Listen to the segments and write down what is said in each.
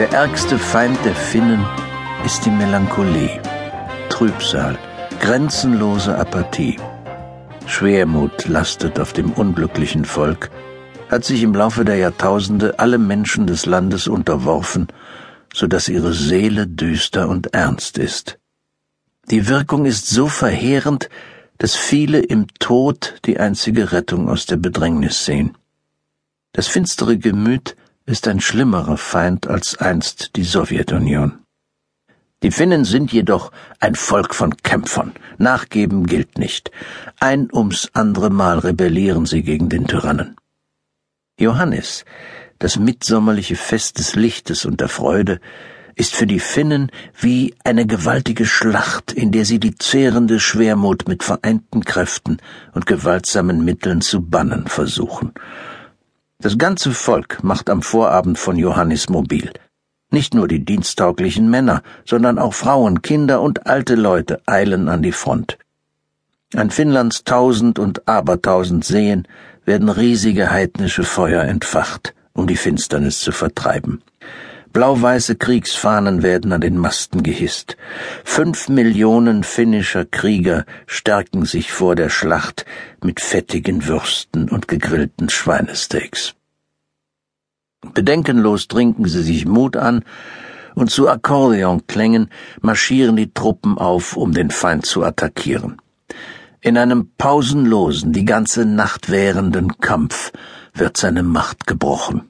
Der ärgste Feind der Finnen ist die Melancholie, Trübsal, grenzenlose Apathie. Schwermut lastet auf dem unglücklichen Volk, hat sich im Laufe der Jahrtausende alle Menschen des Landes unterworfen, so dass ihre Seele düster und ernst ist. Die Wirkung ist so verheerend, dass viele im Tod die einzige Rettung aus der Bedrängnis sehen. Das finstere Gemüt ist ein schlimmerer Feind als einst die Sowjetunion. Die Finnen sind jedoch ein Volk von Kämpfern. Nachgeben gilt nicht. Ein ums andere Mal rebellieren sie gegen den Tyrannen. Johannes, das mitsommerliche Fest des Lichtes und der Freude, ist für die Finnen wie eine gewaltige Schlacht, in der sie die zehrende Schwermut mit vereinten Kräften und gewaltsamen Mitteln zu bannen versuchen. Das ganze Volk macht am Vorabend von Johannes mobil. Nicht nur die diensttauglichen Männer, sondern auch Frauen, Kinder und alte Leute eilen an die Front. An Finnlands tausend und abertausend Seen werden riesige heidnische Feuer entfacht, um die Finsternis zu vertreiben. Blau-weiße Kriegsfahnen werden an den Masten gehisst. Fünf Millionen finnischer Krieger stärken sich vor der Schlacht mit fettigen Würsten und gegrillten Schweinesteaks. Bedenkenlos trinken sie sich Mut an, und zu Akkordeonklängen marschieren die Truppen auf, um den Feind zu attackieren. In einem pausenlosen, die ganze Nacht währenden Kampf wird seine Macht gebrochen.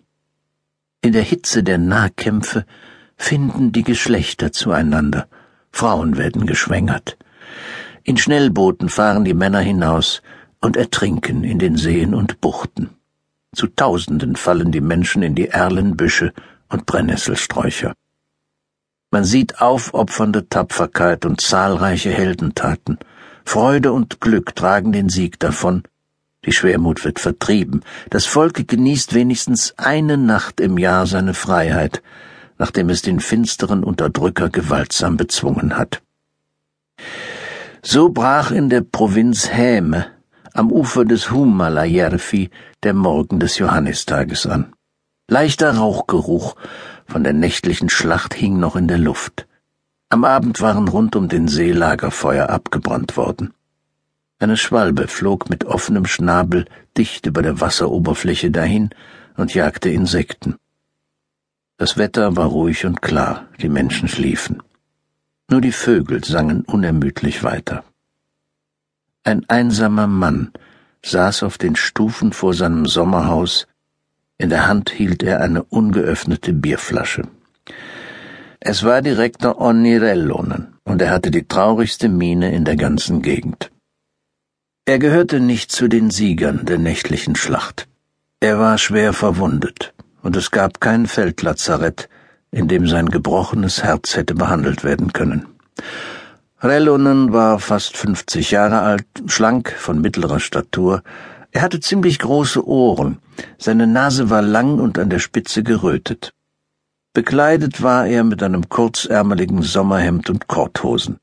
In der Hitze der Nahkämpfe finden die Geschlechter zueinander. Frauen werden geschwängert. In Schnellbooten fahren die Männer hinaus und ertrinken in den Seen und Buchten. Zu Tausenden fallen die Menschen in die Erlenbüsche und Brennnesselsträucher. Man sieht aufopfernde Tapferkeit und zahlreiche Heldentaten. Freude und Glück tragen den Sieg davon, die Schwermut wird vertrieben. Das Volk genießt wenigstens eine Nacht im Jahr seine Freiheit, nachdem es den finsteren Unterdrücker gewaltsam bezwungen hat. So brach in der Provinz Häme am Ufer des Humalajärvi der Morgen des Johannistages an. Leichter Rauchgeruch von der nächtlichen Schlacht hing noch in der Luft. Am Abend waren rund um den See Lagerfeuer abgebrannt worden. Eine Schwalbe flog mit offenem Schnabel dicht über der Wasseroberfläche dahin und jagte Insekten. Das Wetter war ruhig und klar, die Menschen schliefen. Nur die Vögel sangen unermüdlich weiter. Ein einsamer Mann saß auf den Stufen vor seinem Sommerhaus, in der Hand hielt er eine ungeöffnete Bierflasche. Es war Direktor Onnirellonen, und er hatte die traurigste Miene in der ganzen Gegend. Er gehörte nicht zu den Siegern der nächtlichen Schlacht. Er war schwer verwundet, und es gab kein Feldlazarett, in dem sein gebrochenes Herz hätte behandelt werden können. Rellonen war fast fünfzig Jahre alt, schlank, von mittlerer Statur. Er hatte ziemlich große Ohren, seine Nase war lang und an der Spitze gerötet. Bekleidet war er mit einem kurzärmeligen Sommerhemd und Korthosen.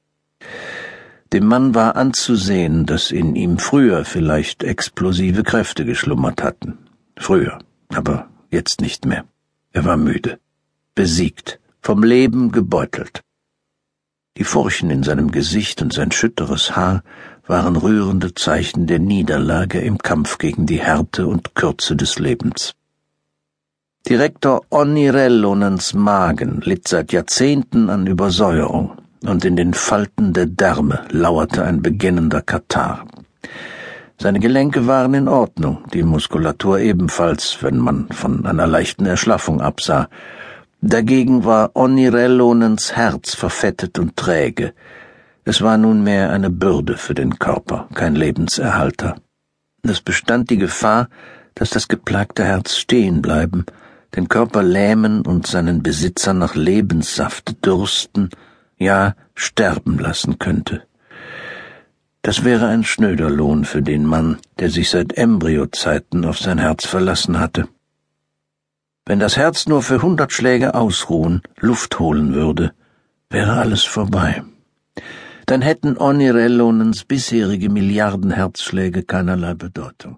Dem Mann war anzusehen, dass in ihm früher vielleicht explosive Kräfte geschlummert hatten. Früher, aber jetzt nicht mehr. Er war müde, besiegt, vom Leben gebeutelt. Die Furchen in seinem Gesicht und sein schütteres Haar waren rührende Zeichen der Niederlage im Kampf gegen die Härte und Kürze des Lebens. Direktor Onnirellonens Magen litt seit Jahrzehnten an Übersäuerung und in den Falten der Därme lauerte ein beginnender Katar. Seine Gelenke waren in Ordnung, die Muskulatur ebenfalls, wenn man von einer leichten Erschlaffung absah. Dagegen war Onirellonens Herz verfettet und träge. Es war nunmehr eine Bürde für den Körper, kein Lebenserhalter. Es bestand die Gefahr, dass das geplagte Herz stehen bleiben, den Körper lähmen und seinen Besitzer nach Lebenssaft dürsten ja sterben lassen könnte. Das wäre ein schnöder Lohn für den Mann, der sich seit Embryozeiten auf sein Herz verlassen hatte. Wenn das Herz nur für hundert Schläge ausruhen, Luft holen würde, wäre alles vorbei. Dann hätten Onirellonens bisherige Milliarden Herzschläge keinerlei Bedeutung.